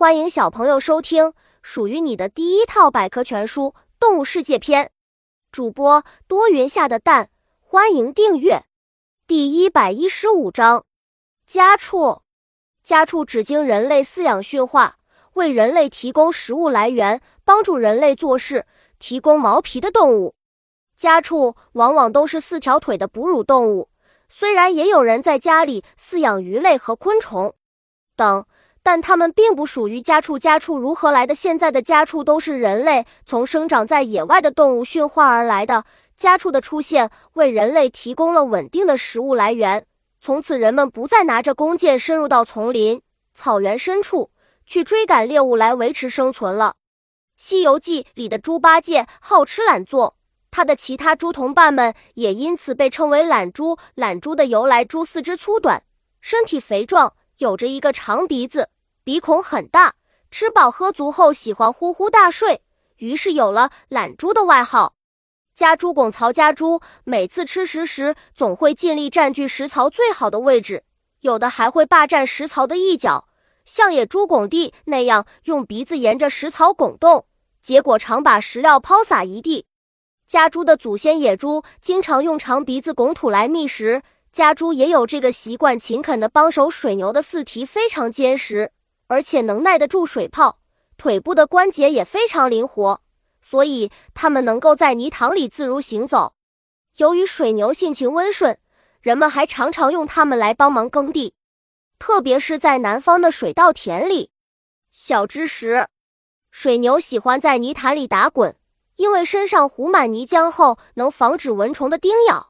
欢迎小朋友收听属于你的第一套百科全书《动物世界篇》。主播多云下的蛋，欢迎订阅。第一百一十五章：家畜。家畜只经人类饲养驯化，为人类提供食物来源，帮助人类做事，提供毛皮的动物。家畜往往都是四条腿的哺乳动物。虽然也有人在家里饲养鱼类和昆虫等，但它们并不属于家畜。家畜如何来的？现在的家畜都是人类从生长在野外的动物驯化而来的。家畜的出现为人类提供了稳定的食物来源，从此人们不再拿着弓箭深入到丛林、草原深处去追赶猎物来维持生存了。《西游记》里的猪八戒好吃懒做。他的其他猪同伴们也因此被称为懒猪。懒猪的由来：猪四肢粗短，身体肥壮，有着一个长鼻子，鼻孔很大，吃饱喝足后喜欢呼呼大睡，于是有了懒猪的外号。家猪拱槽家猪每次吃食时总会尽力占据食槽最好的位置，有的还会霸占食槽的一角，像野猪拱地那样用鼻子沿着食槽拱动，结果常把食料抛洒一地。家猪的祖先野猪经常用长鼻子拱土来觅食，家猪也有这个习惯。勤恳的帮手水牛的四蹄非常坚实，而且能耐得住水泡，腿部的关节也非常灵活，所以它们能够在泥塘里自如行走。由于水牛性情温顺，人们还常常用它们来帮忙耕地，特别是在南方的水稻田里。小知识：水牛喜欢在泥潭里打滚。因为身上糊满泥浆后，能防止蚊虫的叮咬。